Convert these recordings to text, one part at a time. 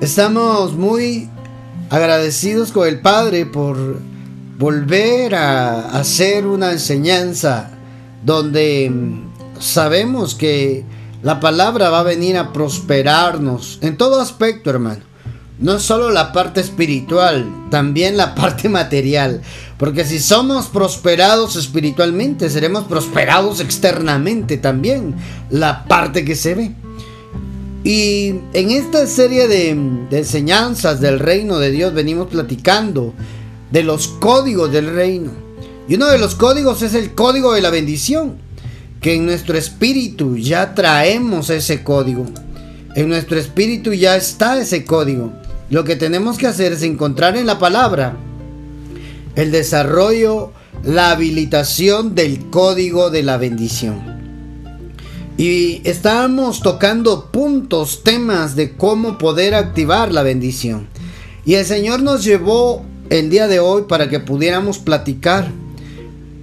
Estamos muy agradecidos con el Padre por volver a hacer una enseñanza donde sabemos que la palabra va a venir a prosperarnos en todo aspecto, hermano. No solo la parte espiritual, también la parte material. Porque si somos prosperados espiritualmente, seremos prosperados externamente también. La parte que se ve. Y en esta serie de, enseñanzas del reino de Dios venimos platicando de los códigos del reino. Y uno de los códigos es el código de la bendición, que en nuestro espíritu ya traemos ese código. En nuestro espíritu ya está ese código. Lo que tenemos que hacer es encontrar en la palabra el desarrollo, la habilitación del código de la bendición. Y estábamos tocando puntos, temas de cómo poder activar la bendición. Y el Señor nos llevó el día de hoy para que pudiéramos platicar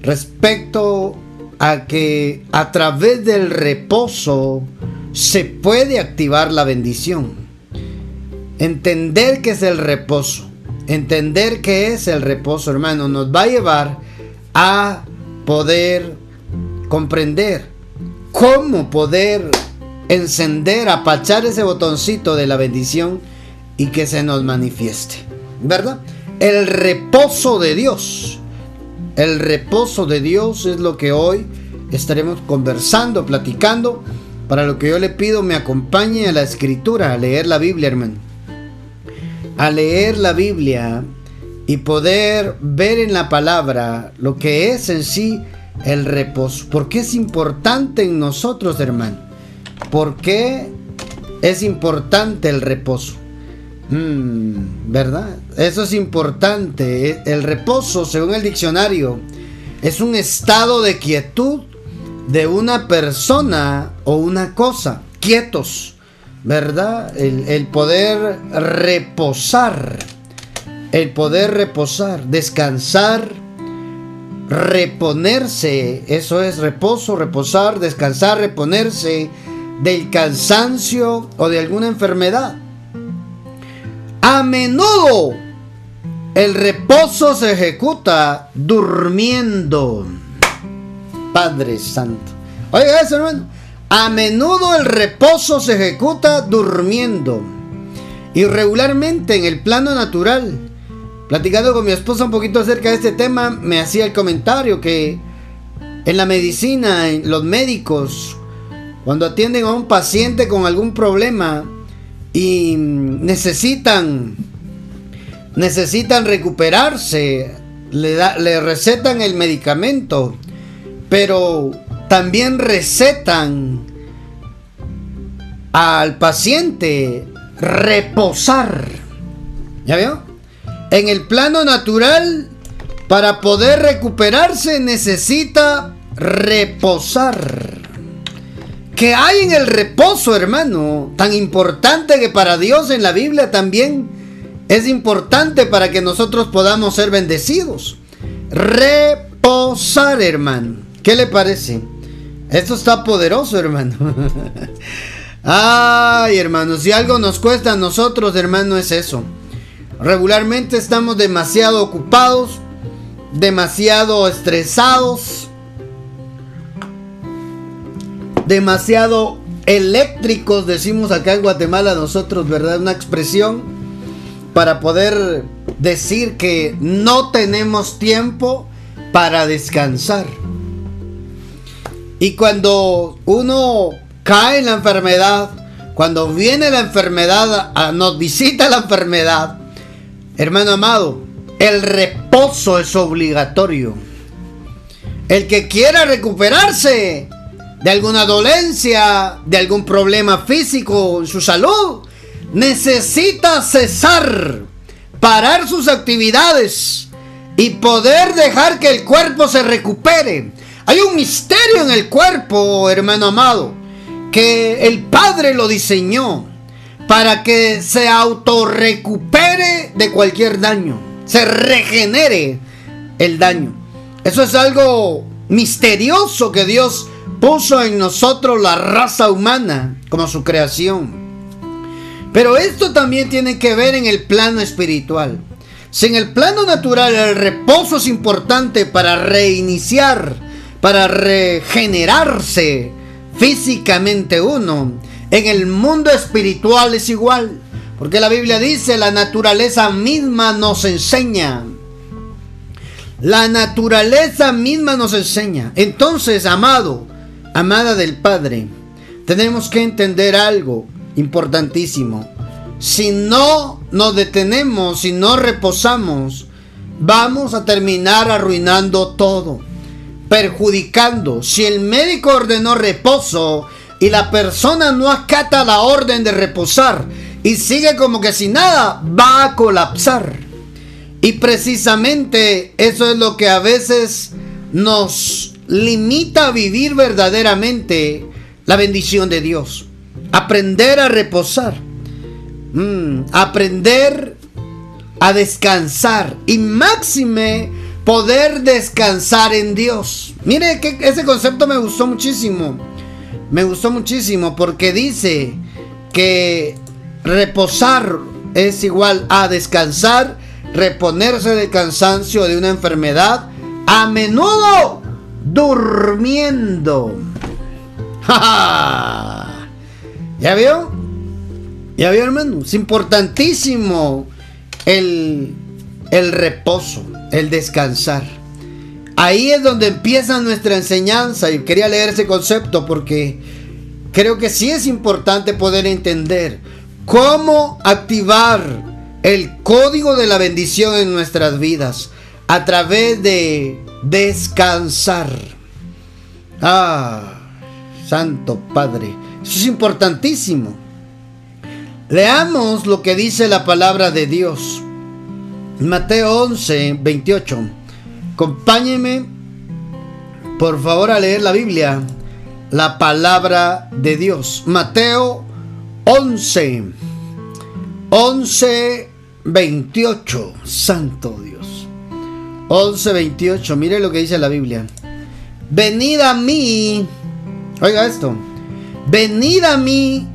respecto a que a través del reposo se puede activar la bendición. Entender qué es el reposo. Entender qué es el reposo, hermano, nos va a llevar a poder comprender cómo poder encender, apachar ese botoncito de la bendición y que se nos manifieste. ¿Verdad? El reposo de Dios. El reposo de Dios es lo que hoy estaremos conversando, platicando. Para lo que yo le pido me acompañe a la escritura, a leer la Biblia, hermano. A leer la Biblia y poder ver en la palabra lo que es en sí el reposo. ¿Por qué es importante en nosotros, hermano? ¿Por qué es importante el reposo? Mm, ¿Verdad? Eso es importante. El reposo, según el diccionario, es un estado de quietud de una persona o una cosa. Quietos. ¿Verdad? El, el poder reposar. El poder reposar. Descansar reponerse, eso es reposo, reposar, descansar, reponerse del cansancio o de alguna enfermedad. A menudo el reposo se ejecuta durmiendo. Padre Santo. Oiga eso, hermano. A menudo el reposo se ejecuta durmiendo. Y regularmente en el plano natural Platicando con mi esposa un poquito acerca de este tema, me hacía el comentario que en la medicina, en los médicos, cuando atienden a un paciente con algún problema y necesitan necesitan recuperarse, le, le recetan el medicamento, pero también recetan al paciente reposar. ¿Ya vio? En el plano natural, para poder recuperarse necesita reposar. ¿Qué hay en el reposo, hermano? Tan importante que para Dios en la Biblia también es importante para que nosotros podamos ser bendecidos. Reposar, hermano. ¿Qué le parece? Esto está poderoso, hermano. Ay, hermano, si algo nos cuesta a nosotros, hermano, es eso. Regularmente estamos demasiado ocupados, demasiado estresados, demasiado eléctricos, decimos acá en Guatemala nosotros, ¿verdad? Una expresión para poder decir que no tenemos tiempo para descansar. Y cuando uno cae en la enfermedad, cuando viene la enfermedad, nos visita la enfermedad, Hermano amado, el reposo es obligatorio. El que quiera recuperarse de alguna dolencia, de algún problema físico en su salud, necesita cesar, parar sus actividades y poder dejar que el cuerpo se recupere. Hay un misterio en el cuerpo, hermano amado, que el Padre lo diseñó para que se autorrecupere de cualquier daño, se regenere el daño. Eso es algo misterioso que Dios puso en nosotros la raza humana como su creación. Pero esto también tiene que ver en el plano espiritual. Si en el plano natural el reposo es importante para reiniciar, para regenerarse físicamente uno, en el mundo espiritual es igual. Porque la Biblia dice, la naturaleza misma nos enseña. La naturaleza misma nos enseña. Entonces, amado, amada del Padre, tenemos que entender algo importantísimo. Si no nos detenemos, si no reposamos, vamos a terminar arruinando todo, perjudicando. Si el médico ordenó reposo y la persona no acata la orden de reposar y sigue como que sin nada, va a colapsar. Y precisamente eso es lo que a veces nos limita a vivir verdaderamente la bendición de Dios. Aprender a reposar. Mm, aprender a descansar. Y máxime poder descansar en Dios. Mire que ese concepto me gustó muchísimo. Me gustó muchísimo porque dice que reposar es igual a descansar reponerse del cansancio de una enfermedad, a menudo durmiendo. ¿Ya vio? ¿Ya vio, hermano? Es importantísimo el, el reposo, el descansar. Ahí es donde empieza nuestra enseñanza y quería leer ese concepto porque creo que sí es importante poder entender cómo activar el código de la bendición en nuestras vidas a través de descansar. Ah, Santo Padre, eso es importantísimo. Leamos lo que dice la palabra de Dios. Mateo 11, 28. Acompáñeme, por favor, a leer la Biblia, la palabra de Dios. Mateo 11, 11, 28. Santo Dios. 11, 28. Mire lo que dice la Biblia. Venid a mí. Oiga esto. Venid a mí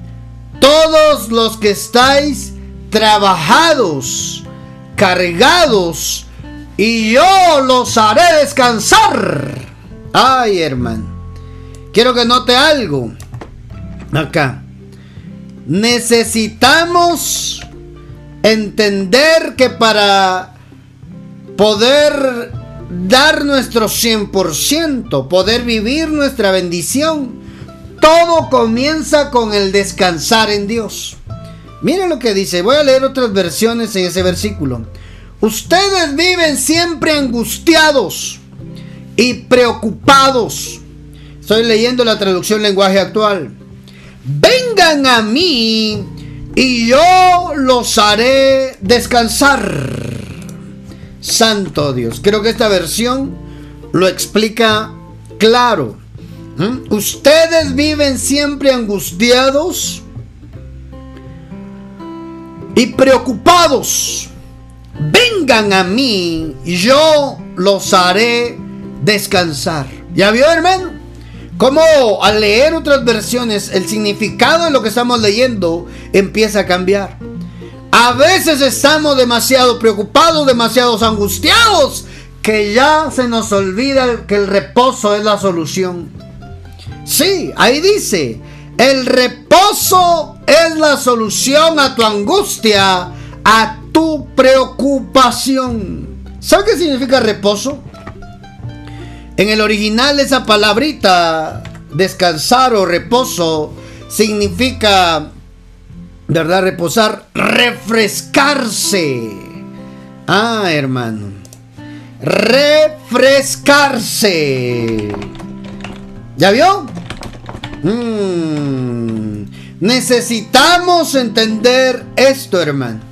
todos los que estáis trabajados, cargados, y yo los haré descansar. Ay, hermano. Quiero que note algo. Acá. Necesitamos entender que para poder dar nuestro 100%, poder vivir nuestra bendición, todo comienza con el descansar en Dios. Miren lo que dice, voy a leer otras versiones en ese versículo. Ustedes viven siempre angustiados y preocupados. Estoy leyendo la traducción lenguaje actual. Vengan a mí y yo los haré descansar. Santo Dios. Creo que esta versión lo explica claro. ¿Mm? Ustedes viven siempre angustiados y preocupados. Vengan a mí yo los haré descansar. ¿Ya vio, hermano? Como al leer otras versiones, el significado de lo que estamos leyendo empieza a cambiar. A veces estamos demasiado preocupados, demasiado angustiados, que ya se nos olvida que el reposo es la solución. Sí, ahí dice, el reposo es la solución a tu angustia, a tu preocupación. ¿Sabe qué significa reposo? En el original esa palabrita, descansar o reposo, significa, ¿verdad? Reposar, refrescarse. Ah, hermano. Refrescarse. ¿Ya vio? Mm. Necesitamos entender esto, hermano.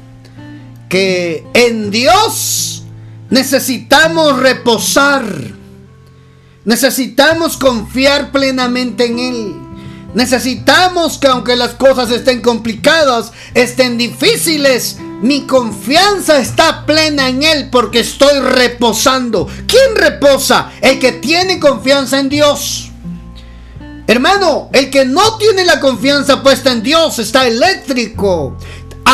Que en Dios necesitamos reposar. Necesitamos confiar plenamente en Él. Necesitamos que aunque las cosas estén complicadas, estén difíciles, mi confianza está plena en Él porque estoy reposando. ¿Quién reposa? El que tiene confianza en Dios. Hermano, el que no tiene la confianza puesta en Dios está eléctrico.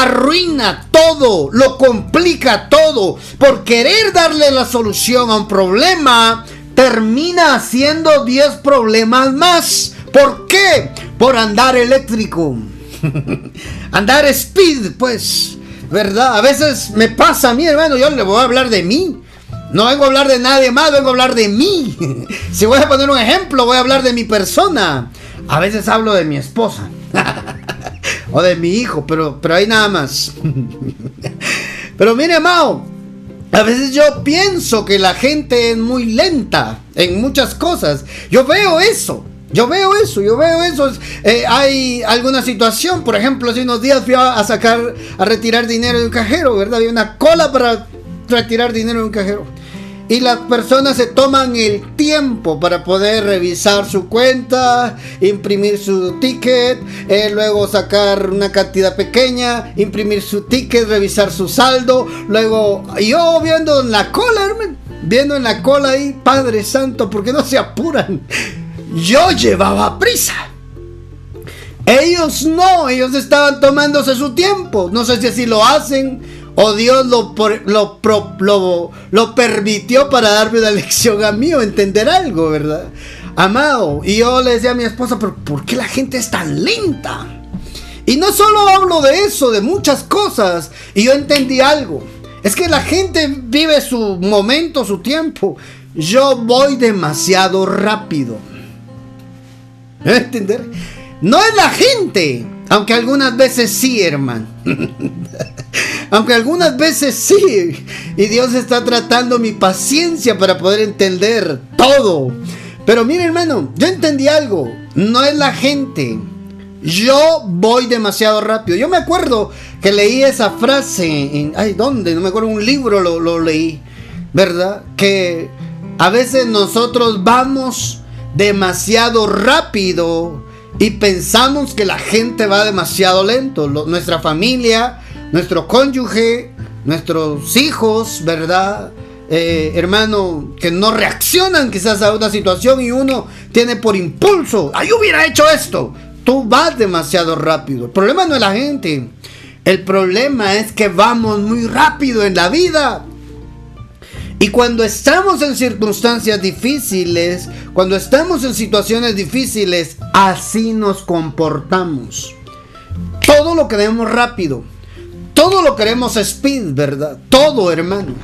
Arruina todo, lo complica todo. Por querer darle la solución a un problema, termina haciendo 10 problemas más. ¿Por qué? Por andar eléctrico. andar speed, pues. ¿Verdad? A veces me pasa a mí, hermano. Yo le voy a hablar de mí. No vengo a hablar de nadie más, vengo a hablar de mí. si voy a poner un ejemplo, voy a hablar de mi persona. A veces hablo de mi esposa. o de mi hijo, pero, pero ahí nada más. pero mire, amado, a veces yo pienso que la gente es muy lenta en muchas cosas. Yo veo eso. Yo veo eso, yo veo eso. Eh, hay alguna situación, por ejemplo, hace unos días fui a, sacar, a retirar dinero de un cajero, ¿verdad? Había una cola para retirar dinero de un cajero. Y las personas se toman el tiempo para poder revisar su cuenta, imprimir su ticket, eh, luego sacar una cantidad pequeña, imprimir su ticket, revisar su saldo. Luego, yo viendo en la cola, hermano, viendo en la cola ahí, Padre Santo, ¿por qué no se apuran? Yo llevaba prisa. Ellos no, ellos estaban tomándose su tiempo. No sé si así lo hacen o Dios lo, lo, lo, permitió para darme una lección a mí o entender algo, ¿verdad? Amado, y yo le decía a mi esposa, pero ¿por qué la gente es tan lenta? Y no solo hablo de eso, de muchas cosas, y yo entendí algo. Es que la gente vive su momento, su tiempo. Yo voy demasiado rápido. ¿Entender? No es la gente, aunque algunas veces sí, hermano. aunque algunas veces sí. Y Dios está tratando mi paciencia para poder entender todo. Pero mire, hermano, yo entendí algo. No es la gente. Yo voy demasiado rápido. Yo me acuerdo que leí esa frase en. Ay, ¿dónde? No me acuerdo, un libro lo, lo leí. ¿Verdad? Que a veces nosotros vamos demasiado rápido y pensamos que la gente va demasiado lento. nuestra familia, nuestro cónyuge, nuestros hijos, ¿verdad? Eh, hermano, que no reaccionan quizás a una situación y uno tiene por impulso, ¡ay, hubiera hecho esto! Tú vas demasiado rápido. El problema no es la gente. El problema es que vamos muy rápido en la vida. Y cuando estamos en circunstancias difíciles, cuando estamos en situaciones difíciles, así nos comportamos. Todo lo queremos rápido. Todo lo queremos speed, ¿verdad? Todo, hermano.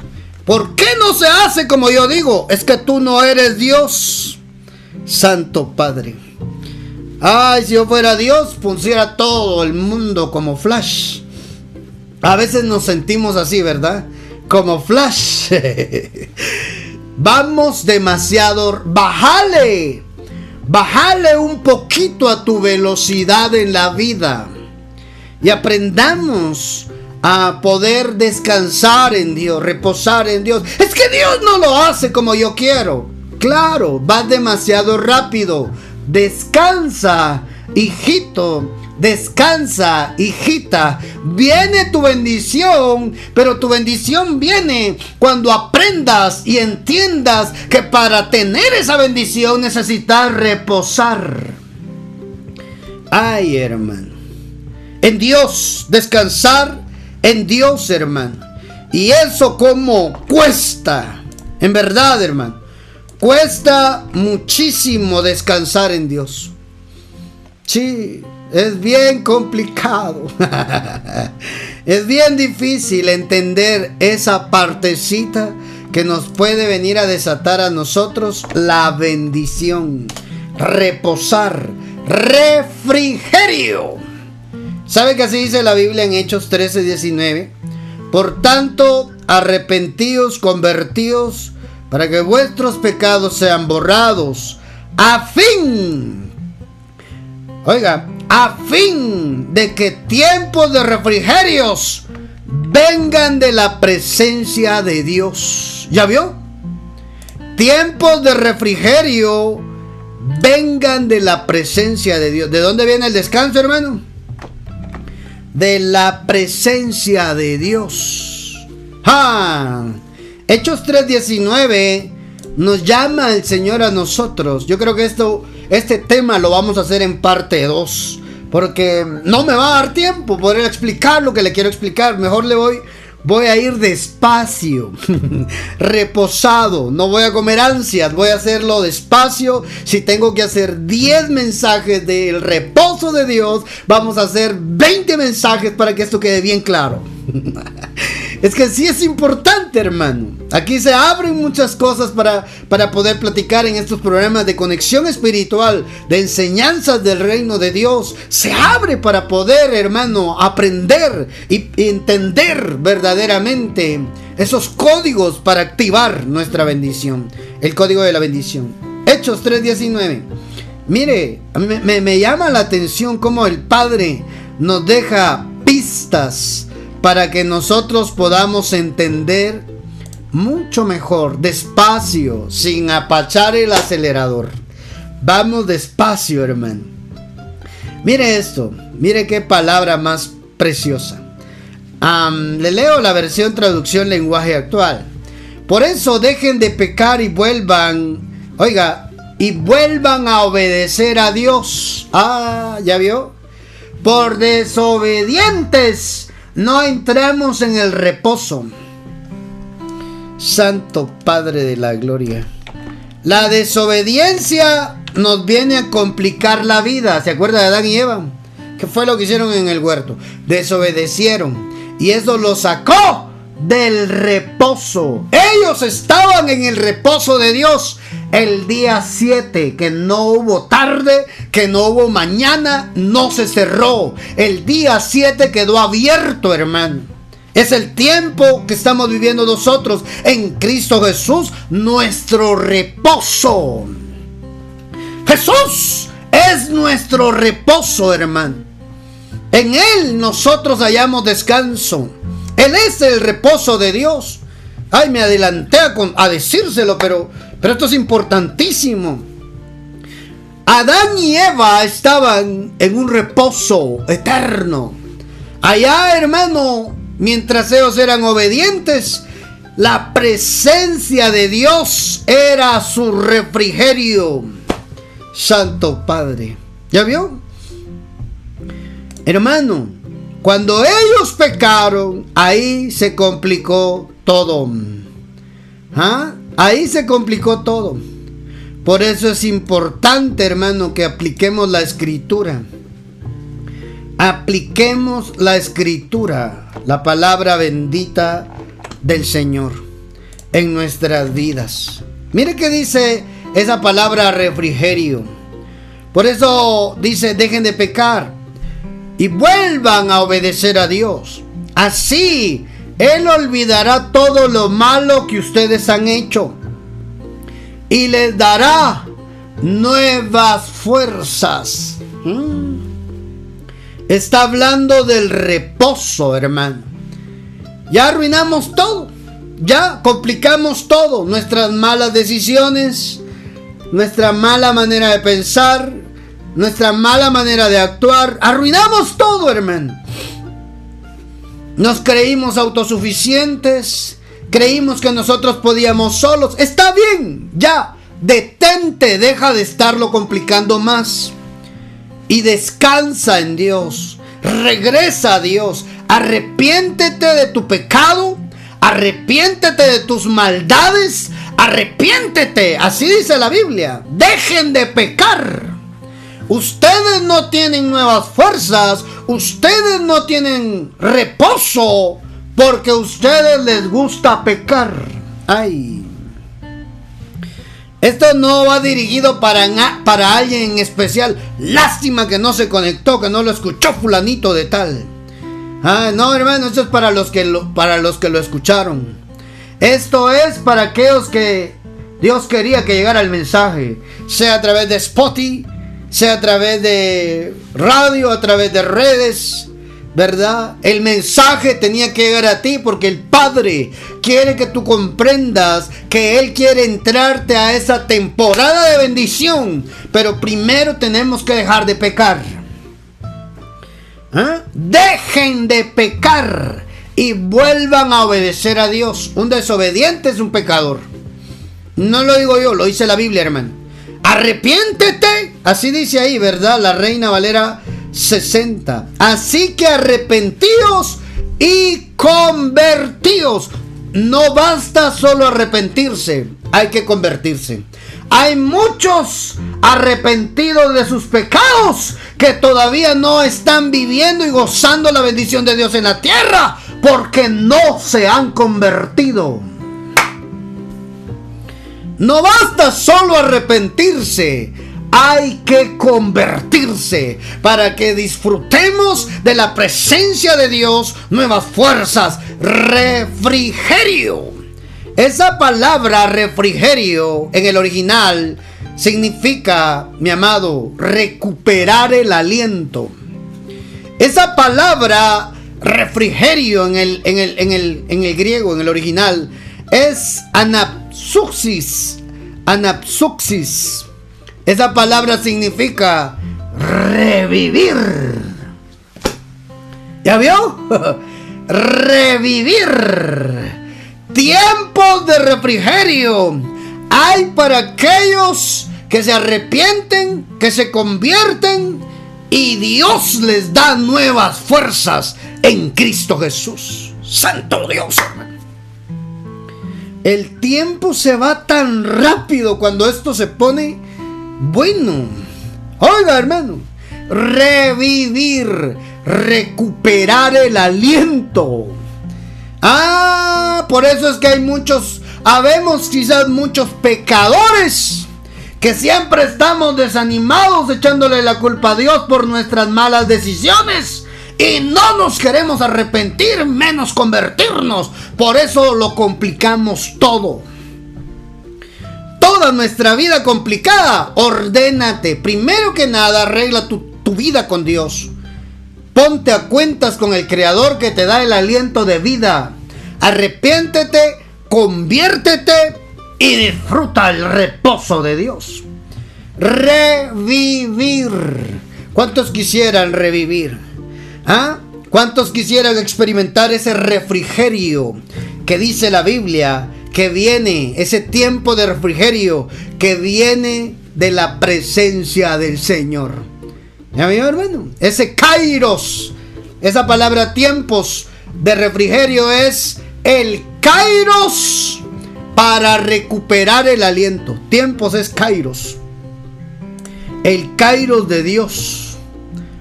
¿Por qué no se hace como yo digo? Es que tú no eres Dios, Santo Padre. Ay, si yo fuera Dios, pusiera todo el mundo como flash. A veces nos sentimos así, ¿verdad? Como flash. Vamos demasiado. Bájale. Bájale un poquito a tu velocidad en la vida. Y aprendamos a poder descansar en Dios, reposar en Dios. Es que Dios no lo hace como yo quiero. Claro, va demasiado rápido. Descansa, hijito Descansa, hijita. Viene tu bendición, pero tu bendición viene cuando aprendas y entiendas que para tener esa bendición necesitas reposar. Ay, hermano. En Dios, descansar en Dios, hermano. Y eso como cuesta. En verdad, hermano. Cuesta muchísimo descansar en Dios. Sí, es bien complicado. es bien difícil entender esa partecita que nos puede venir a desatar a nosotros la bendición. Reposar. Refrigerio. ¿Sabe que así dice la Biblia en Hechos 13, 19? Por tanto, arrepentíos, convertíos, para que vuestros pecados sean borrados, a fin. Oiga, a fin de que tiempos de refrigerios vengan de la presencia de Dios. ¿Ya vio? Tiempos de refrigerio vengan de la presencia de Dios. ¿De dónde viene el descanso, hermano? De la presencia de Dios. ¡Ah! Hechos 3:19 nos llama el Señor a nosotros. Yo creo que esto, este tema lo vamos a hacer en parte 2 porque no me va a dar tiempo poder explicar lo que le quiero explicar. Mejor le voy Voy a ir despacio, reposado, no voy a comer ansias, voy a hacerlo despacio. Si tengo que hacer 10 mensajes del reposo de Dios, vamos a hacer 20 mensajes para que esto quede bien claro. Es que sí es importante, hermano. Aquí se abren muchas cosas para, para poder platicar en estos programas de conexión espiritual, de enseñanzas del reino de Dios. Se abre para poder, hermano, aprender y, entender verdaderamente esos códigos para activar nuestra bendición. El código de la bendición. Hechos 3.19. Mire, me, me llama la atención cómo el Padre nos deja pistas para que nosotros podamos entender mucho mejor, despacio, sin apachar el acelerador. Vamos despacio, hermano. Mire esto, mire qué palabra más preciosa. le leo la versión traducción lenguaje actual. Por eso dejen de pecar y vuelvan, oiga, y vuelvan a obedecer a Dios. Ah, ¿ya vio? Por desobedientes no entramos en el reposo. Santo Padre de la Gloria. La desobediencia nos viene a complicar la vida. ¿Se acuerda de Adán y Eva? ¿Qué fue lo que hicieron en el huerto? Desobedecieron. Y eso lo sacó del reposo. Ellos estaban en el reposo de Dios el día 7, que no hubo tarde, que no hubo mañana, no se cerró. El día 7 quedó abierto, hermano. Es el tiempo que estamos viviendo nosotros en Cristo Jesús, nuestro reposo. Jesús es nuestro reposo, hermano. En Él nosotros hallamos descanso. Él es el reposo de Dios. Ay, me adelanté a, decírselo, pero, pero esto es importantísimo. Adán y Eva estaban en un reposo eterno. Allá, hermano, mientras ellos eran obedientes, la presencia de Dios era su refrigerio. Santo Padre. ¿Ya vio? Hermano, cuando ellos pecaron, ahí se complicó todo. ¿Ah? Ahí se complicó todo. Por eso es importante, hermano, que apliquemos la escritura. Apliquemos la escritura, la palabra bendita del Señor en nuestras vidas. Mire que dice esa palabra refrigerio. Por eso dice, dejen de pecar y vuelvan a obedecer a Dios. Así, Él olvidará todo lo malo que ustedes han hecho y les dará nuevas fuerzas. Mm. Está hablando del reposo, hermano. Ya arruinamos todo. Ya complicamos todo. Nuestras malas decisiones, nuestra mala manera de pensar, nuestra mala manera de actuar, arruinamos todo, hermano. Nos creímos autosuficientes, creímos que nosotros podíamos solos. Está bien, ya, detente, deja de estarlo complicando más. Y descansa en Dios, regresa a Dios, arrepiéntete de tu pecado, arrepiéntete de tus maldades, arrepiéntete, así dice la Biblia, dejen de pecar. Ustedes no tienen nuevas fuerzas, ustedes no tienen reposo, porque a ustedes les gusta pecar. Ay. Esto no va dirigido para, para alguien en especial. Lástima que no se conectó, que no lo escuchó fulanito de tal. Ah, no, hermano, esto es para los que lo, para los que lo escucharon. Esto es para aquellos que Dios quería que llegara el mensaje, sea a través de Spotify, sea a través de radio, a través de redes, ¿verdad? El mensaje tenía que llegar a ti porque el Padre quiere que tú comprendas que Él quiere entrarte a esa temporada de bendición, pero primero tenemos que dejar de pecar. ¿Ah? Dejen de pecar y vuelvan a obedecer a Dios. Un desobediente es un pecador. No lo digo yo, lo dice la Biblia, hermano. Arrepiéntete. Así dice ahí, ¿verdad? La Reina Valera 60. Así que arrepentíos y convertíos. No basta solo arrepentirse, hay que convertirse. Hay muchos arrepentidos de sus pecados que todavía no están viviendo y gozando la bendición de Dios en la tierra porque no se han convertido. No basta solo arrepentirse, hay que convertirse para que disfrutemos de la presencia de Dios, nuevas fuerzas, refrigerio. Esa palabra refrigerio en el original significa, mi amado, recuperar el aliento. Esa palabra refrigerio en el, en el, en el, en el griego, en el original, es anapsuxis. Anapsuxis esa palabra significa revivir. ¿Ya vio? revivir. Tiempos de refrigerio. Hay para aquellos que se arrepienten, que se convierten y Dios les da nuevas fuerzas en Cristo Jesús. Santo Dios, El tiempo se va tan rápido cuando esto se pone bueno, oiga hermano, revivir, recuperar el aliento. Ah, por eso es que hay muchos, habemos quizás muchos pecadores que siempre estamos desanimados echándole la culpa a Dios por nuestras malas decisiones. Y no nos queremos arrepentir, menos convertirnos. Por eso lo complicamos todo toda nuestra vida complicada, ordénate. Primero que nada, arregla tu, tu vida con Dios. Ponte a cuentas con el Creador que te da el aliento de vida. Arrepiéntete, conviértete y disfruta el reposo de Dios. Revivir. ¿Cuántos quisieran revivir? ¿Ah? ¿Cuántos quisieran experimentar ese refrigerio que dice la Biblia que viene, ese tiempo de refrigerio que viene de la presencia del Señor. ¿Ya hermano? Ese kairos, esa palabra tiempos de refrigerio es el kairos para recuperar el aliento. Tiempos es kairos. El kairos de Dios.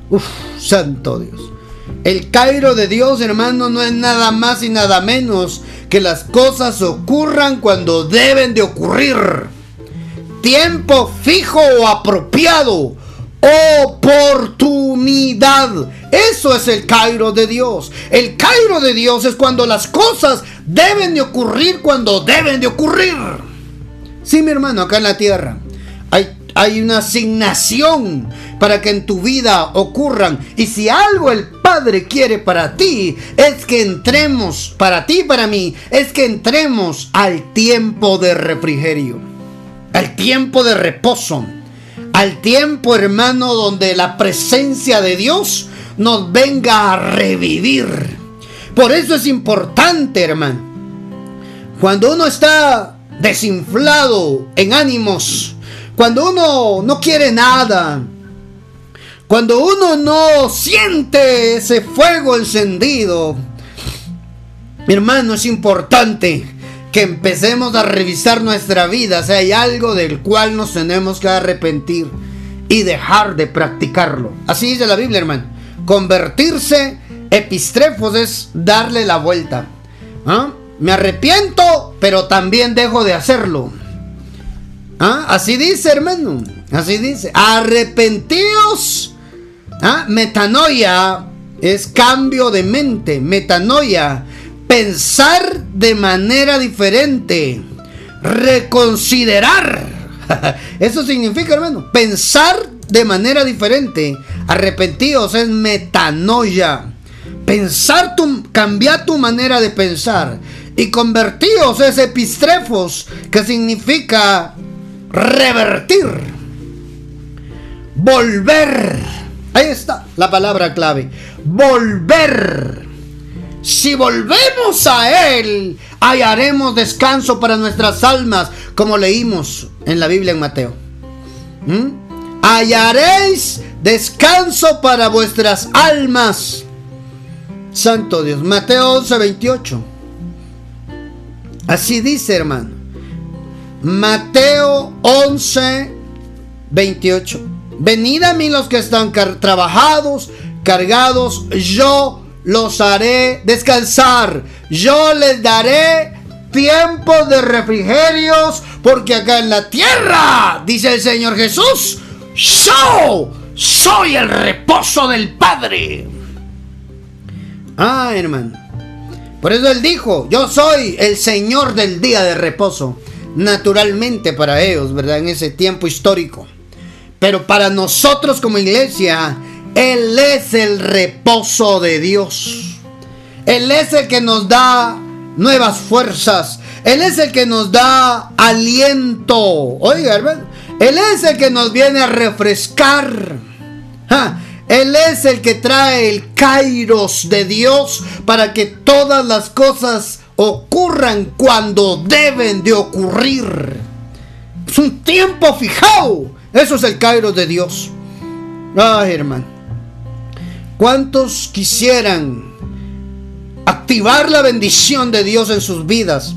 Uf, santo Dios. El Cairo de Dios, hermano, no es nada más y nada menos que las cosas ocurran cuando deben de ocurrir. Tiempo fijo o apropiado. Oportunidad. Eso es el Cairo de Dios. El Cairo de Dios es cuando las cosas deben de ocurrir cuando deben de ocurrir. Sí, mi hermano, acá en la tierra. Hay, una asignación para que en tu vida ocurran. Y si algo el Padre quiere para ti, es que entremos, para ti y para mí, es que entremos al tiempo de refrigerio, al tiempo de reposo, al tiempo, hermano, donde la presencia de Dios nos venga a revivir. Por eso es importante, hermano. Cuando uno está desinflado en ánimos, cuando uno no quiere nada, cuando uno no siente ese fuego encendido, mi hermano, es importante que empecemos a revisar nuestra vida si hay algo del cual nos tenemos que arrepentir y dejar de practicarlo. Así dice la Biblia, hermano. Convertirse, epistrefos, es darle la vuelta. ¿Ah? Me arrepiento, pero también dejo de hacerlo. ¿Ah? Así dice, hermano. Así dice. Arrepentíos ¿Ah? Metanoia es cambio de mente. Metanoia, pensar de manera diferente. Reconsiderar. Eso significa, hermano, pensar de manera diferente. Arrepentidos es metanoia. Pensar tu, cambiar tu manera de pensar. Y convertidos es epistrefos, que significa revertir. Volver Ahí está la palabra clave. Volver. Si volvemos a Él, hallaremos descanso para nuestras almas, como leímos en la Biblia en Mateo. ¿Mm? Hallaréis descanso para vuestras almas. Santo Dios, Mateo 11, 28. Así dice, hermano. Mateo 11, 28. Venid a mí los que están trabajados, cargados, yo los haré descansar. Yo les daré tiempo de refrigerios, porque acá en la tierra, dice el Señor Jesús, yo soy el reposo del Padre. Ah, hermano. Por eso él dijo, yo soy el Señor del día de reposo. Naturalmente para ellos, ¿verdad? En ese tiempo histórico. Pero para nosotros como iglesia, Él es el reposo de Dios. Él es el que nos da nuevas fuerzas. Él es el que nos da aliento. Oiga, hermano. Él es el que nos viene a refrescar. Él es el que trae el kairos de Dios para que todas las cosas ocurran cuando deben de ocurrir. Es un tiempo fijado. Eso es el kairos de Dios. Ay, hermano. ¿Cuántos quisieran activar la bendición de Dios en sus vidas?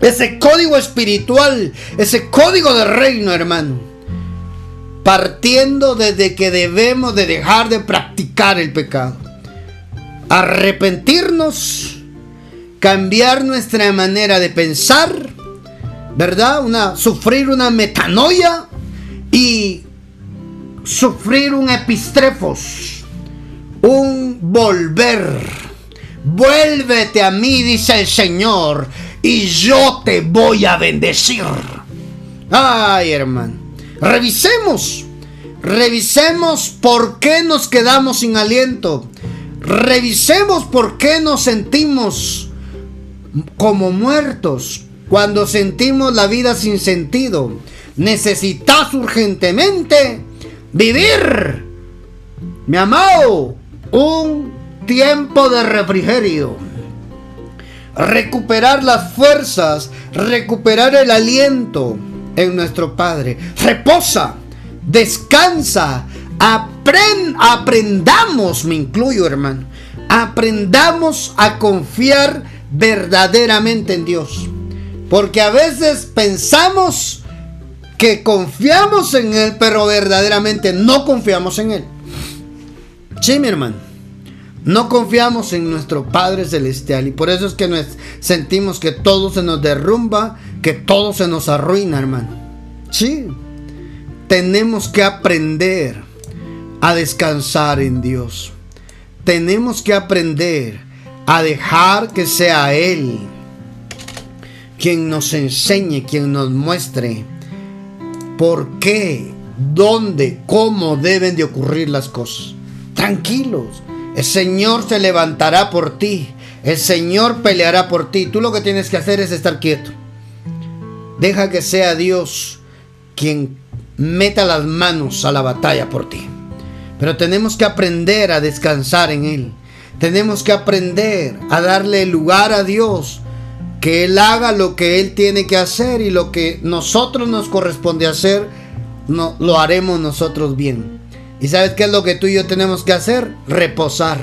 Ese código espiritual, ese código de reino, hermano. Partiendo desde que debemos de dejar de practicar el pecado. Arrepentirnos, cambiar nuestra manera de pensar, ¿verdad? Una, sufrir una metanoia y sufrir un epistrefos, un volver. Vuélvete a mí, dice el Señor, y yo te voy a bendecir. Ay, hermano. Revisemos. Revisemos por qué nos quedamos sin aliento. Revisemos por qué nos sentimos como muertos cuando sentimos la vida sin sentido. Necesitas urgentemente vivir, mi amado, un tiempo de refrigerio recuperar las fuerzas, recuperar el aliento en nuestro Padre. Reposa, descansa, aprendamos, me incluyo hermano, aprendamos a confiar verdaderamente en Dios. Porque a veces pensamos que confiamos en Él, pero verdaderamente no confiamos en Él. Sí, mi hermano. No confiamos en nuestro Padre Celestial y por eso es que nos sentimos que todo se nos derrumba, que todo se nos arruina, hermano. Sí, tenemos que aprender a descansar en Dios. Tenemos que aprender a dejar que sea Él quien nos enseñe, quien nos muestre por qué, dónde, cómo deben de ocurrir las cosas. Tranquilos el Señor se levantará por ti. El Señor peleará por ti. Tú lo que tienes que hacer es estar quieto. Deja que sea Dios quien meta las manos a la batalla por ti. Pero tenemos que aprender a descansar en Él. Tenemos que aprender a darle lugar a Dios. Que Él haga lo que Él tiene que hacer y lo que nosotros nos corresponde hacer, no, lo haremos nosotros bien. ¿Y sabes qué es lo que tú y yo tenemos que hacer? Reposar.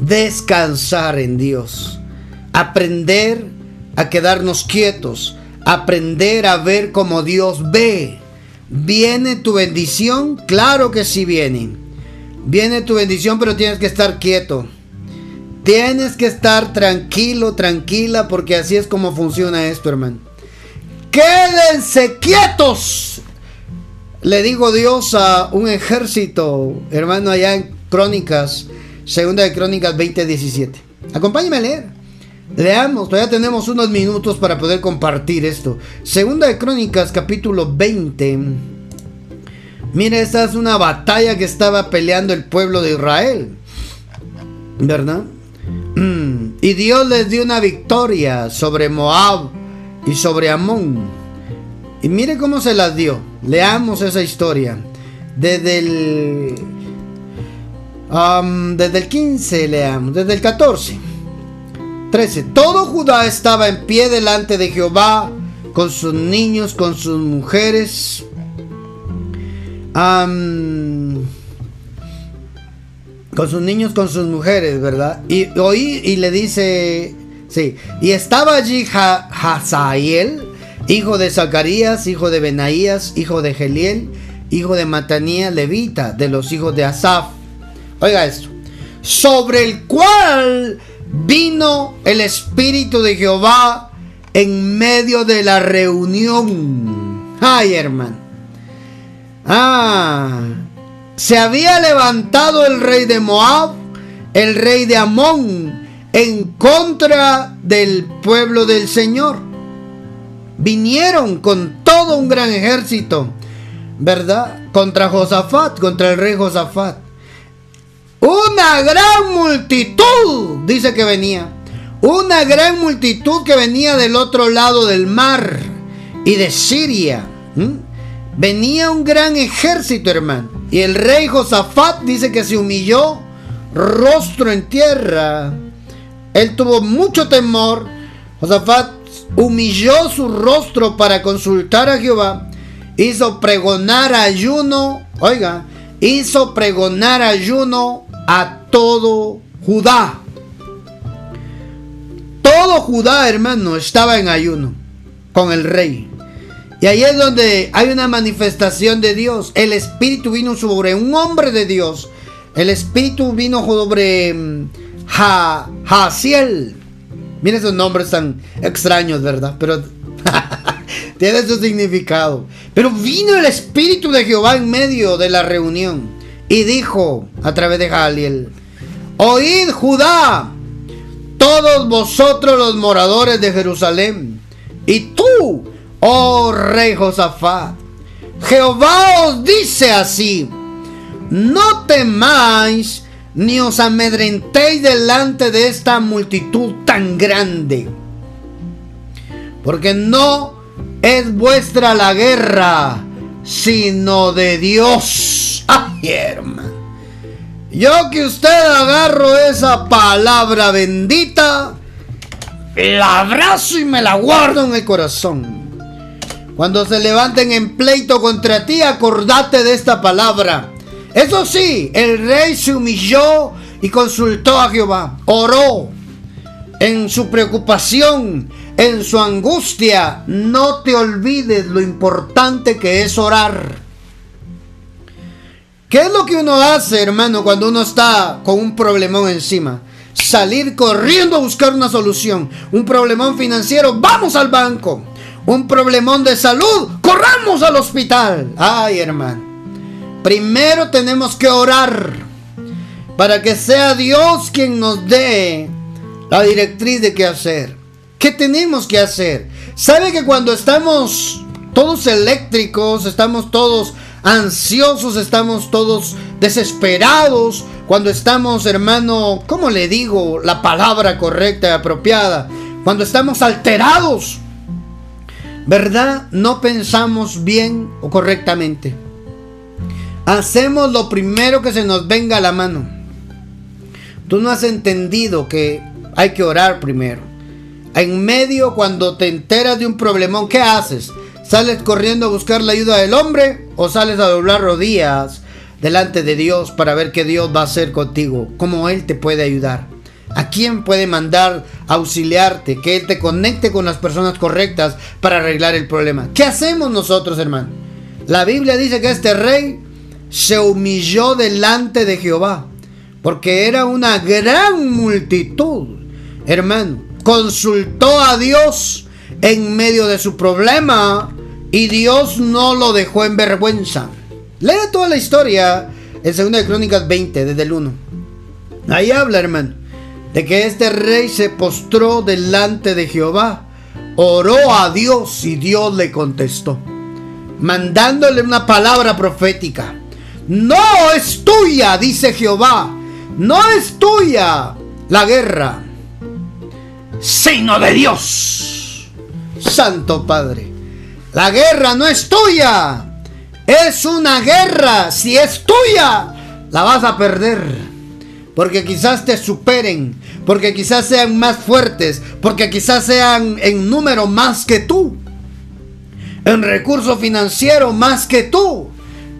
Descansar en Dios. Aprender a quedarnos quietos. Aprender a ver como Dios ve. ¿Viene tu bendición? Claro que sí viene. Viene tu bendición, pero tienes que estar quieto. Tienes que estar tranquilo, tranquila, porque así es como funciona esto, hermano. Quédense quietos le digo Dios a un ejército, hermano, allá en Crónicas, segunda de Crónicas 20:17. Acompáñame a leer. Leamos, todavía tenemos unos minutos para poder compartir esto. Segunda de Crónicas, capítulo 20. Mira, esta es una batalla que estaba peleando el pueblo de Israel. ¿Verdad? Mm, y Dios les dio una victoria sobre Moab y sobre Amón. Y mire cómo se las dio. Leamos esa historia. Desde el. desde el 15 leamos. Desde el 14. 13. Todo Judá estaba en pie delante de Jehová. Con sus niños, con sus mujeres. Con sus niños, con sus mujeres, ¿verdad? Y oí y le dice, sí, y estaba allí Hazael, hijo de Zacarías, hijo de Benaías, hijo de Geliel, hijo de Matanía, levita, de los hijos de Asaf. Oiga esto, sobre el cual vino el Espíritu de Jehová en medio de la reunión. Ay, hermano. Ah, se había levantado el rey de Moab, el rey de Amón, en contra del pueblo del Señor. Vinieron con todo un gran ejército, ¿verdad? Contra Josafat, contra el rey Josafat. Una gran multitud, dice que venía. Una gran multitud que venía del otro lado del mar y de Siria. Venía un gran ejército, hermano. Y el rey Josafat dice que se humilló rostro en tierra. Él tuvo mucho temor. Josafat humilló su rostro para consultar a Jehová. Hizo pregonar ayuno. Oiga, hizo pregonar ayuno a todo Judá. Todo Judá, hermano, estaba en ayuno con el rey. Y ahí es donde hay una manifestación de Dios. El Espíritu vino sobre un hombre de Dios. El Espíritu vino sobre mm, ha, Haziel. Miren esos nombres tan extraños, ¿verdad? Pero tiene su significado. Pero vino el Espíritu de Jehová en medio de la reunión. Y dijo a través de Jaliel. Oíd Judá, todos vosotros los moradores de Jerusalén. Y tú, Oh rey Josafat, Jehová os dice así, no temáis ni os amedrentéis delante de esta multitud tan grande, porque no es vuestra la guerra, sino de Dios. Ay, hermano. Yo que usted agarro esa palabra bendita, la abrazo y me la guardo en el corazón. Cuando se levanten en pleito contra ti, acordate de esta palabra. Eso sí, el rey se humilló y consultó a Jehová. Oró en su preocupación, en su angustia. No te olvides lo importante que es orar. ¿Qué es lo que uno hace, hermano, cuando uno está con un problemón encima? Salir corriendo a buscar una solución. Un problemón financiero, vamos al banco un problemón de salud, corramos al hospital. Ay, hermano. Primero tenemos que orar para que sea Dios quien nos dé la directriz de qué hacer. ¿Qué tenemos que hacer? ¿Sabe que cuando estamos todos eléctricos, estamos todos ansiosos, estamos todos desesperados, cuando estamos, hermano, ¿cómo le digo la palabra correcta y apropiada? Cuando estamos alterados, ¿Verdad? No pensamos bien o correctamente. Hacemos lo primero que se nos venga a la mano. Tú no has entendido que hay que orar primero. En medio, cuando te enteras de un problemón, ¿qué haces? ¿Sales corriendo a buscar la ayuda del hombre o sales a doblar rodillas delante de Dios para ver qué Dios va a hacer contigo? ¿Cómo Él te puede ayudar? ¿A quién puede mandar auxiliarte? Que Él te conecte con las personas correctas para arreglar el problema. ¿Qué hacemos nosotros, hermano? La Biblia dice que este rey se humilló delante de Jehová. Porque era una gran multitud. Hermano, consultó a Dios en medio de su problema. Y Dios no lo dejó en vergüenza. Lee toda la historia en 2 de Crónicas 20, desde el 1. Ahí habla, hermano de que este rey se postró delante de Jehová, oró a Dios y Dios le contestó, mandándole una palabra profética. No es tuya, dice Jehová, no es tuya la guerra, sino de Dios. Santo Padre, la guerra no es tuya, es una guerra. Si es tuya, la vas a perder porque quizás te superen, porque quizás sean más fuertes, porque quizás sean en número más que tú, en recurso financiero más que tú.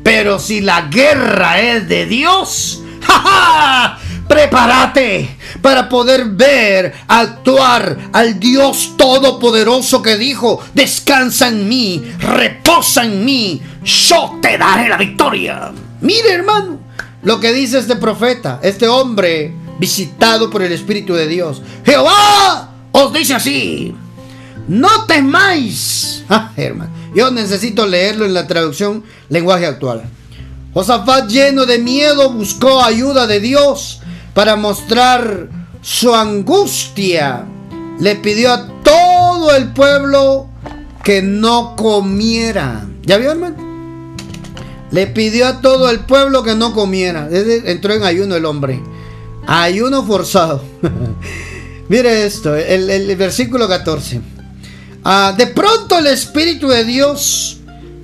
Pero si la guerra es de Dios, ¡ja, Prepárate para poder ver, actuar al Dios Todopoderoso que dijo, descansa en mí, reposa en mí, yo te daré la victoria. Mire hermano, lo que dice este profeta, este hombre visitado por el Espíritu de Dios. Jehová os dice así, no temáis. Ah, hermano, yo necesito leerlo en la traducción lenguaje actual. Josafat lleno de miedo buscó ayuda de Dios para mostrar su angustia, le pidió a todo el pueblo que no comiera. ¿Ya vio, hermano? Le pidió a todo el pueblo que no comiera. Entró en ayuno el hombre. Ayuno forzado. Mire esto, el, versículo 14. Ah, de pronto el Espíritu de Dios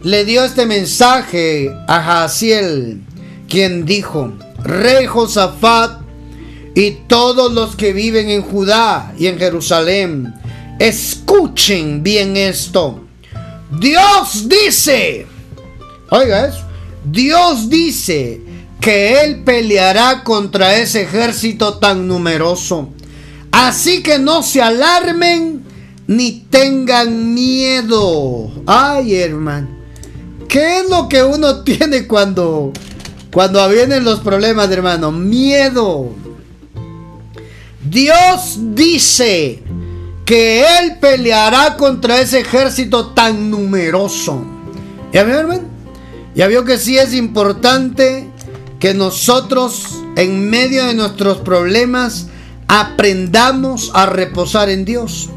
le dio este mensaje a Jaciel, quien dijo, Rey Josafat, y todos los que viven en Judá y en Jerusalén, escuchen bien esto. Dios dice, oiga eso, Dios dice que Él peleará contra ese ejército tan numeroso. Así que no se alarmen ni tengan miedo. Ay, hermano. ¿Qué es lo que uno tiene cuando cuando vienen los problemas, hermano? Miedo. Dios dice que Él peleará contra ese ejército tan numeroso. ¿Ya vio, hermano? Ya vio que sí es importante que nosotros, en medio de nuestros problemas, aprendamos a reposar en Dios.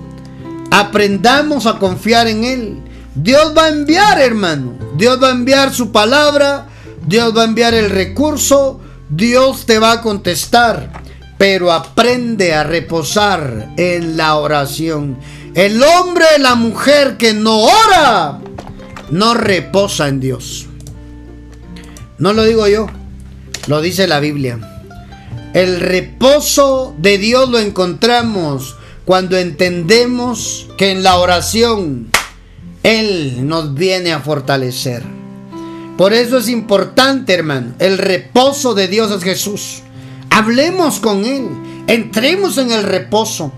Aprendamos a confiar en Él. Dios va a enviar, hermano. Dios va a enviar su palabra. Dios va a enviar el recurso. Dios te va a contestar pero aprende a reposar en la oración. El hombre la mujer que no ora, no reposa en Dios. No lo digo yo, lo dice la Biblia. El reposo de Dios lo encontramos cuando entendemos que en la oración Él nos viene a fortalecer. Por eso es importante, hermano, el reposo de Dios es Jesús. Hablemos con Él. Entremos en el reposo.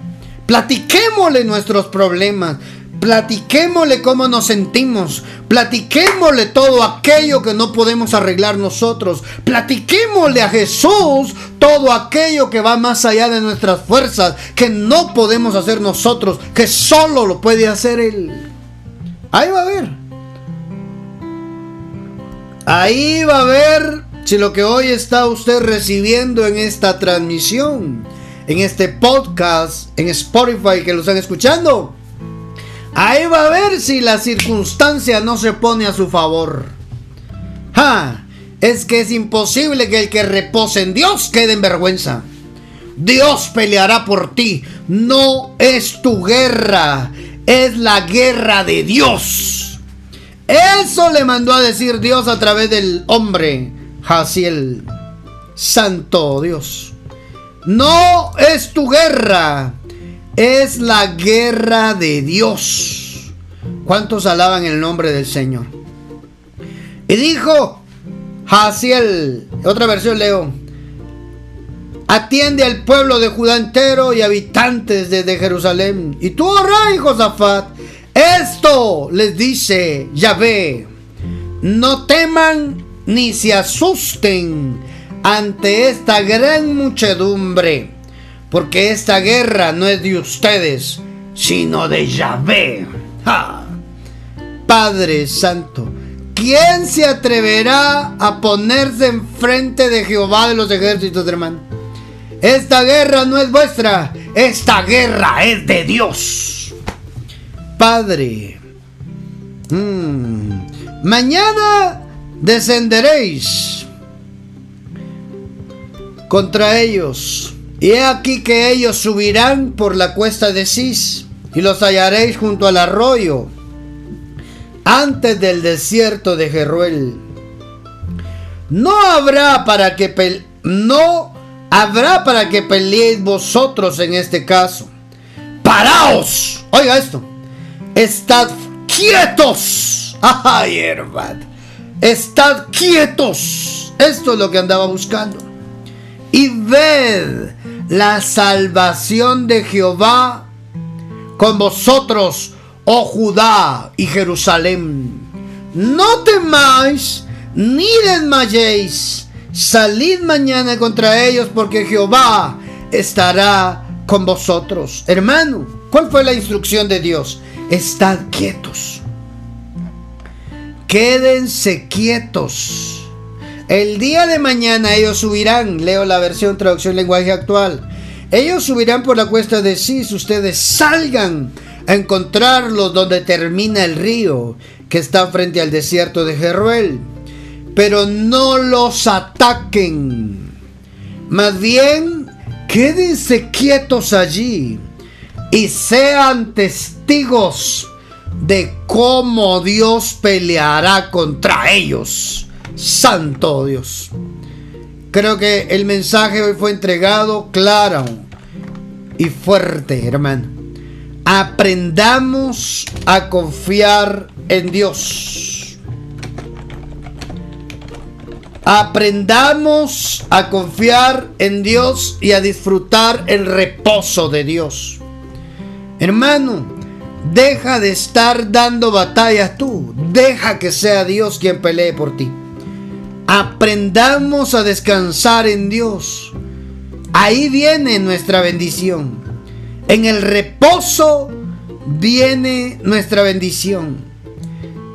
Platiquémosle nuestros problemas. Platiquémosle cómo nos sentimos. Platiquémosle todo aquello que no podemos arreglar nosotros. Platiquémosle a Jesús todo aquello que va más allá de nuestras fuerzas, que no podemos hacer nosotros, que solo lo puede hacer Él. Ahí va a ver. Ahí va a ver si lo que hoy está usted recibiendo en esta transmisión, en este podcast, en Spotify que lo están escuchando, ahí va a ver si la circunstancia no se pone a su favor. Es que es imposible que el que repose en Dios quede en vergüenza. Dios peleará por ti. No es tu guerra, es la guerra de Dios. Eso le mandó a decir Dios a través del hombre Jaciel, Santo Dios. No es tu guerra, es la guerra de Dios. ¿Cuántos alaban el nombre del Señor? Y dijo Jaciel, otra versión leo, atiende al pueblo de Judá entero y habitantes de Jerusalén. Y tú, oh rey Josafat, esto les dice Yahvé, no teman ni se asusten ante esta gran muchedumbre, porque esta guerra no es de ustedes, sino de Yahvé. Padre Santo, ¿quién se atreverá a ponerse enfrente de Jehová de los ejércitos, hermano? Esta guerra no es vuestra, esta guerra es de Dios. Padre, mm, mañana descenderéis contra ellos. Y he aquí que ellos subirán por la cuesta de Cis y los hallaréis junto al arroyo, antes del desierto de Jeruel. No habrá para que no habrá para que peleéis vosotros en este caso. Paraos. Oiga esto. Estad quietos. Ay, hermano. estad quietos. Esto es lo que andaba buscando. Y ved la salvación de Jehová con vosotros, oh Judá y Jerusalén. No temáis ni desmayéis. Salid mañana contra ellos porque Jehová estará con vosotros. Hermano, ¿cuál fue la instrucción de Dios? Estad quietos. Quédense quietos. El día de mañana ellos subirán, leo la versión traducción lenguaje actual. Ellos subirán por la cuesta de Cis, ustedes salgan a encontrarlos donde termina el río que está frente al desierto de Jeruel. Pero no los ataquen. Más bien, quédense quietos allí y sean testigos de cómo Dios peleará contra ellos. Santo Dios. Creo que el mensaje hoy fue entregado claro y fuerte, hermano. Aprendamos a confiar en Dios. Aprendamos a confiar en Dios y a disfrutar el reposo de Dios. Hermano, deja de estar dando batallas tú. Deja que sea Dios quien pelee por ti. Aprendamos a descansar en Dios. Ahí viene nuestra bendición. En el reposo viene nuestra bendición.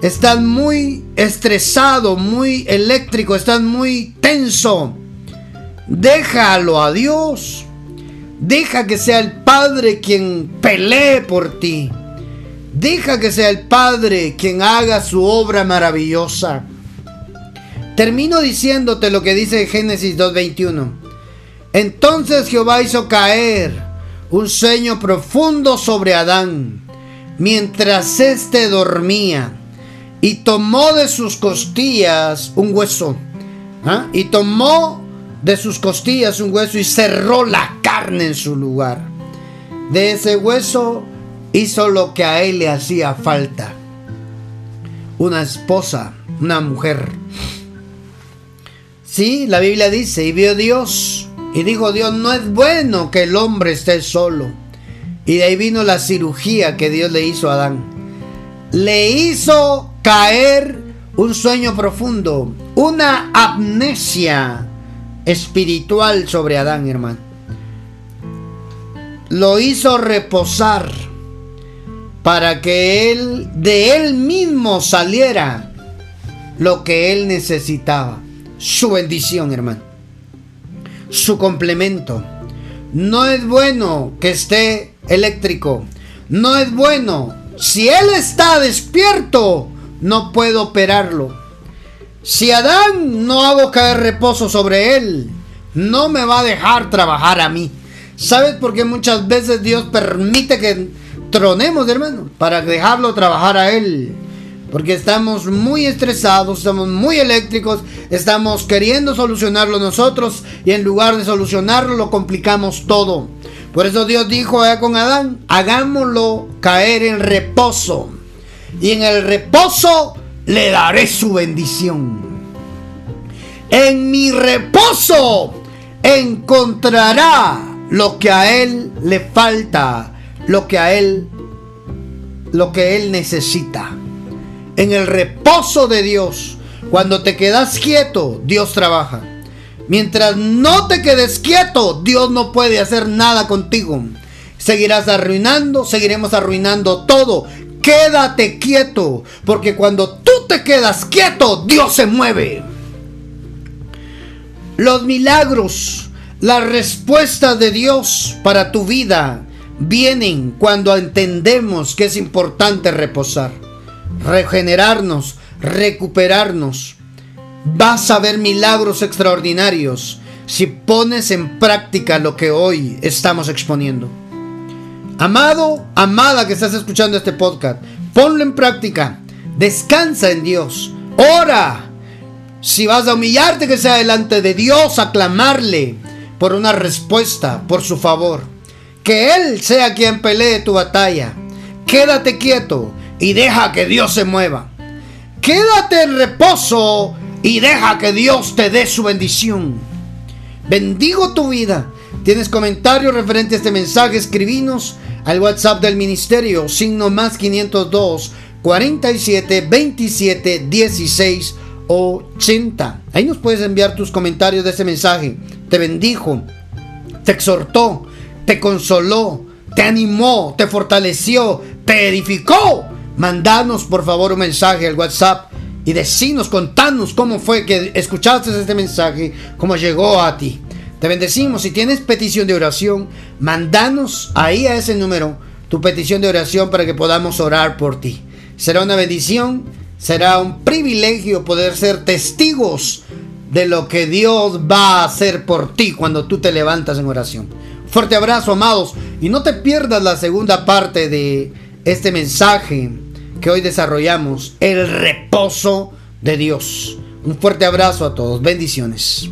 Estás muy estresado, muy eléctrico, estás muy tenso. Déjalo a Dios. Deja que sea el Padre quien pelee por ti. Deja que sea el Padre quien haga su obra maravillosa. Termino diciéndote lo que dice Génesis 2.21. Entonces Jehová hizo caer un sueño profundo sobre Adán, mientras éste dormía, y tomó de sus costillas un hueso, ¿ah? y tomó de sus costillas un hueso y cerró la carne en su lugar. De ese hueso hizo lo que a él le hacía falta. Una esposa, una mujer. Sí, la Biblia dice, y vio Dios, y dijo Dios, no es bueno que el hombre esté solo. Y de ahí vino la cirugía que Dios le hizo a Adán. Le hizo caer un sueño profundo, una amnesia espiritual sobre Adán, hermano. Lo hizo reposar para que él de él mismo saliera lo que él necesitaba. Su bendición, hermano. Su complemento. No es bueno que esté eléctrico. No es bueno. Si él está despierto, no puedo operarlo. Si Adán no hago caer reposo sobre él, no me va a dejar trabajar a mí. ¿Sabes por qué muchas veces Dios permite que tronemos, hermano? Para dejarlo trabajar a él. Porque estamos muy estresados, estamos muy eléctricos, estamos queriendo solucionarlo nosotros y en lugar de solucionarlo lo complicamos todo. Por eso Dios dijo con Adán, hagámoslo caer en reposo. Y en el reposo le daré su bendición. En mi reposo encontrará lo que a él le falta, lo que a él lo que él necesita. En el reposo de Dios, cuando te quedas quieto, Dios trabaja. Mientras no te quedes quieto, Dios no puede hacer nada contigo. Seguirás arruinando, seguiremos arruinando todo. Quédate quieto, porque cuando tú te quedas quieto, Dios se mueve. Los milagros, las respuestas de Dios para tu vida vienen cuando entendemos que es importante reposar, regenerarnos, recuperarnos. Vas a ver milagros extraordinarios si pones en práctica lo que hoy estamos exponiendo. Amado, amada que estás escuchando este podcast, ponlo en práctica. Descansa en Dios. Ora. Si vas a humillarte, que sea delante de Dios, aclamarle por una respuesta, por su favor. Que Él sea quien pelee tu batalla. Quédate quieto y deja que Dios se mueva. Quédate en reposo y deja que Dios te dé su bendición. Bendigo tu vida. ¿Tienes comentarios referente a este mensaje? Escribinos al WhatsApp del ministerio, signo más 502 47 27 16 80. Ahí nos puedes enviar tus comentarios de este mensaje. Te bendijo, te exhortó, te consoló, te animó, te fortaleció, te edificó. Mandanos por favor un mensaje al WhatsApp y decinos, contanos cómo fue que escuchaste este mensaje, cómo llegó a ti. Te bendecimos. Si tienes petición de oración, mandanos ahí a ese número tu petición de oración para que podamos orar por ti. Será una bendición, será un privilegio poder ser testigos de lo que Dios va a hacer por ti cuando tú te levantas en oración. Fuerte abrazo, amados, y no te pierdas la segunda parte de este mensaje que hoy desarrollamos, el reposo de Dios. Un fuerte abrazo a todos, bendiciones.